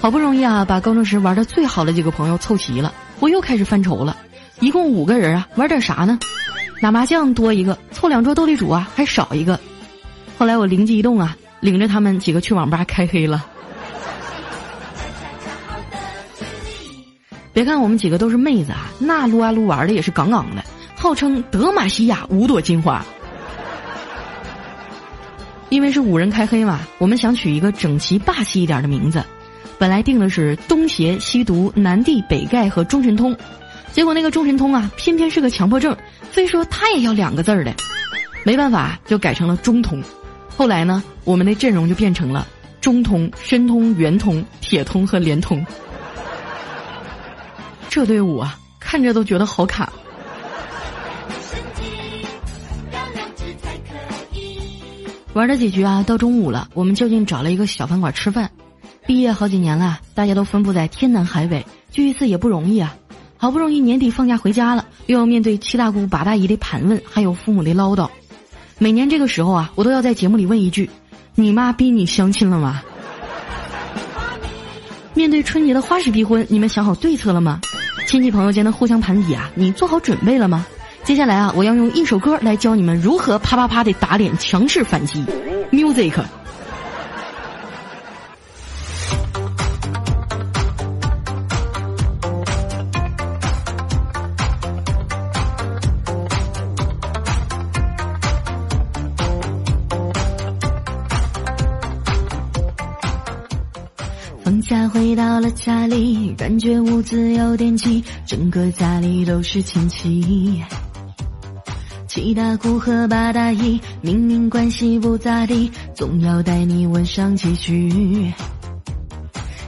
好不容易啊，把高中时玩的最好的几个朋友凑齐了，我又开始犯愁了。一共五个人啊，玩点啥呢？打麻将多一个，凑两桌斗地主啊还少一个。后来我灵机一动啊，领着他们几个去网吧开黑了。别看我们几个都是妹子啊，那撸啊撸玩的也是杠杠的，号称德玛西亚五朵金花。因为是五人开黑嘛，我们想取一个整齐霸气一点的名字。本来定的是东邪西毒南帝北丐和中神通，结果那个中神通啊，偏偏是个强迫症，非说他也要两个字儿的，没办法就改成了中通。后来呢，我们的阵容就变成了中通、申通、圆通、铁通和联通。这队伍啊，看着都觉得好卡。玩了几局啊，到中午了，我们就近找了一个小饭馆吃饭。毕业好几年了，大家都分布在天南海北，聚一次也不容易啊。好不容易年底放假回家了，又要面对七大姑八大姨的盘问，还有父母的唠叨。每年这个时候啊，我都要在节目里问一句：“你妈逼你相亲了吗？”面对春节的花式逼婚，你们想好对策了吗？亲戚朋友间的互相盘底啊，你做好准备了吗？接下来啊，我要用一首歌来教你们如何啪啪啪的打脸，强势反击。Music。放假回到了家里，感觉屋子有点挤，整个家里都是亲戚。七大姑和八大姨明明关系不咋地，总要带你问上几句。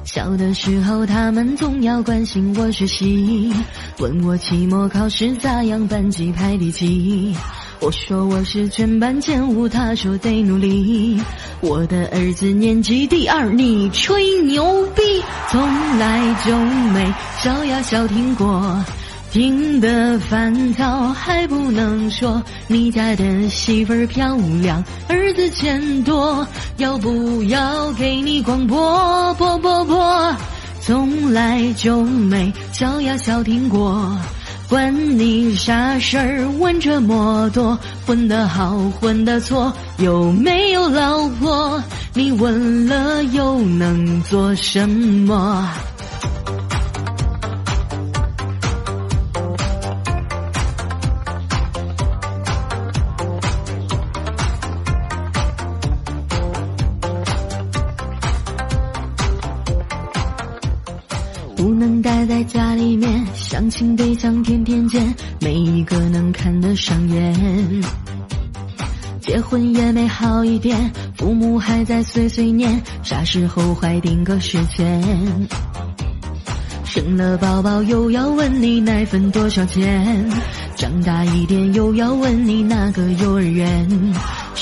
小的时候他们总要关心我学习，问我期末考试咋样，班级排第几。我说我是全班前五，他说得努力。我的儿子年级第二，你吹牛逼，从来就没小呀小听过。听得烦躁还不能说，你家的媳妇儿漂亮，儿子钱多，要不要给你广播？播播播，从来就没小呀小听过，管你啥事儿？问这么多，混得好，混得错，有没有老婆？你问了又能做什么？不能待在家里面，相亲对象天天见，没一个能看得上眼。结婚也没好一点，父母还在碎碎念，啥时候怀定个时间？生了宝宝又要问你奶粉多少钱，长大一点又要问你哪个幼儿园。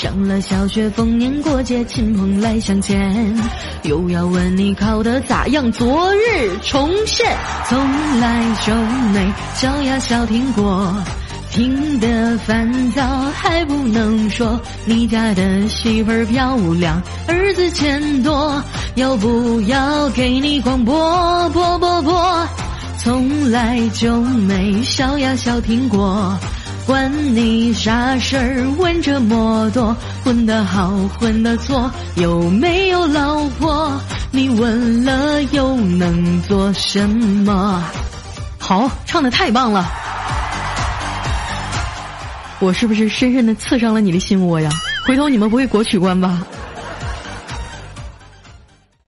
上了小学，逢年过节亲朋来相见，又要问你考得咋样，昨日重现，从来就没小呀小听过，听得烦躁还不能说，你家的媳妇儿漂亮，儿子钱多，要不要给你广播？播播播，从来就没小呀小听过。管你啥事儿？问这么多，混得好，混得错，有没有老婆？你问了又能做什么？好，唱的太棒了！我是不是深深的刺伤了你的心窝呀？回头你们不会国曲关吧？